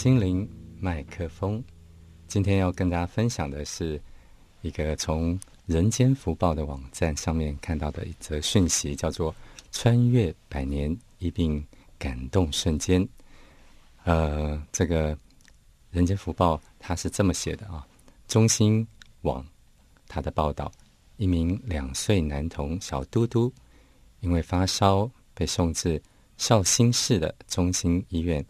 心灵麦克风。今天要跟大家分享的是一个从人间福报的网站上面看到的一则讯息，叫做“穿越百年一并感动瞬间”。呃，这个人间福报它是这么写的啊。中心网它的报道：一名两岁男童小嘟嘟，因为发烧被送至绍兴市的中心医院。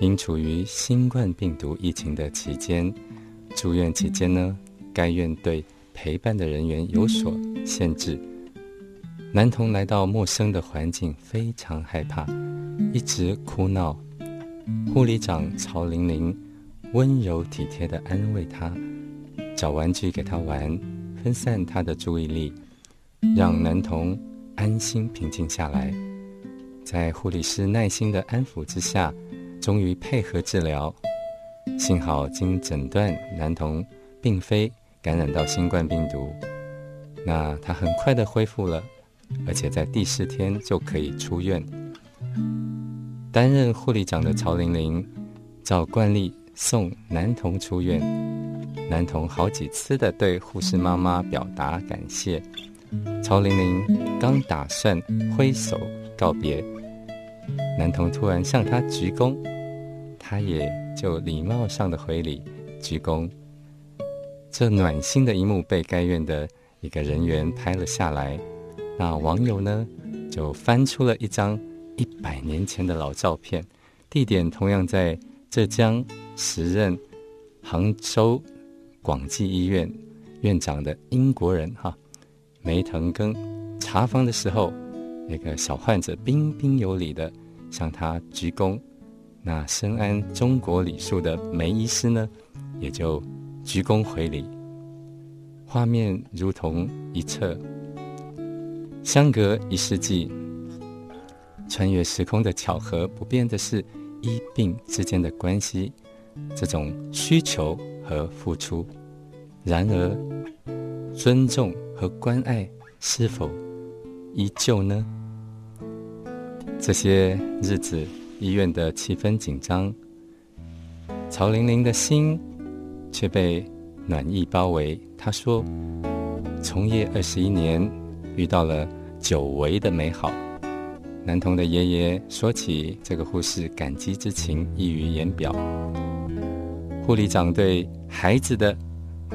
因处于新冠病毒疫情的期间，住院期间呢，该院对陪伴的人员有所限制。男童来到陌生的环境，非常害怕，一直哭闹。护理长曹玲玲温柔体贴的安慰他，找玩具给他玩，分散他的注意力，让男童安心平静下来。在护理师耐心的安抚之下。终于配合治疗，幸好经诊断，男童并非感染到新冠病毒。那他很快的恢复了，而且在第四天就可以出院。担任护理长的曹玲玲，照惯例送男童出院。男童好几次的对护士妈妈表达感谢。曹玲玲刚打算挥手告别。男童突然向他鞠躬，他也就礼貌上的回礼鞠躬。这暖心的一幕被该院的一个人员拍了下来，那网友呢就翻出了一张一百年前的老照片，地点同样在浙江时任杭州广济医院院长的英国人哈梅腾根查房的时候。那个小患者彬彬有礼的向他鞠躬，那深谙中国礼数的梅医师呢，也就鞠躬回礼。画面如同一册，相隔一世纪，穿越时空的巧合，不变的是医病之间的关系，这种需求和付出。然而，尊重和关爱是否依旧呢？这些日子，医院的气氛紧张，曹玲玲的心却被暖意包围。她说：“从业二十一年，遇到了久违的美好。”男童的爷爷说起这个护士感激之情溢于言表。护理长对孩子的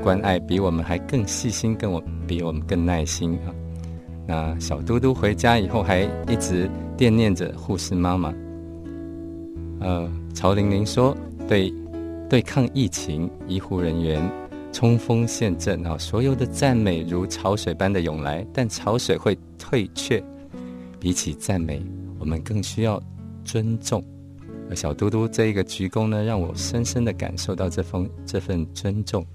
关爱比我们还更细心，更我比我们更耐心啊。那小嘟嘟回家以后，还一直惦念着护士妈妈。呃，曹玲玲说：“对，对抗疫情，医护人员冲锋陷阵啊，所有的赞美如潮水般的涌来，但潮水会退却。比起赞美，我们更需要尊重。而小嘟嘟这一个鞠躬呢，让我深深的感受到这份这份尊重。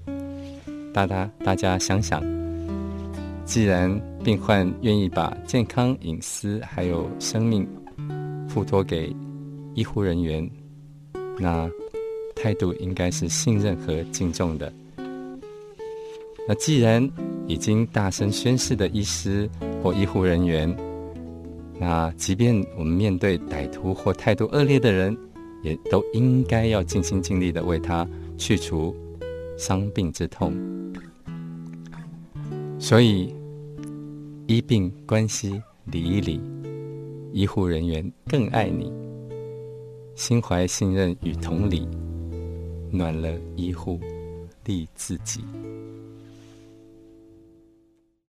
大家，大家想想。”既然病患愿意把健康、隐私还有生命付托给医护人员，那态度应该是信任和敬重的。那既然已经大声宣誓的医师或医护人员，那即便我们面对歹徒或态度恶劣的人，也都应该要尽心尽力的为他去除伤病之痛。所以。医病关系理一理，医护人员更爱你，心怀信任与同理，暖了医护，利自己。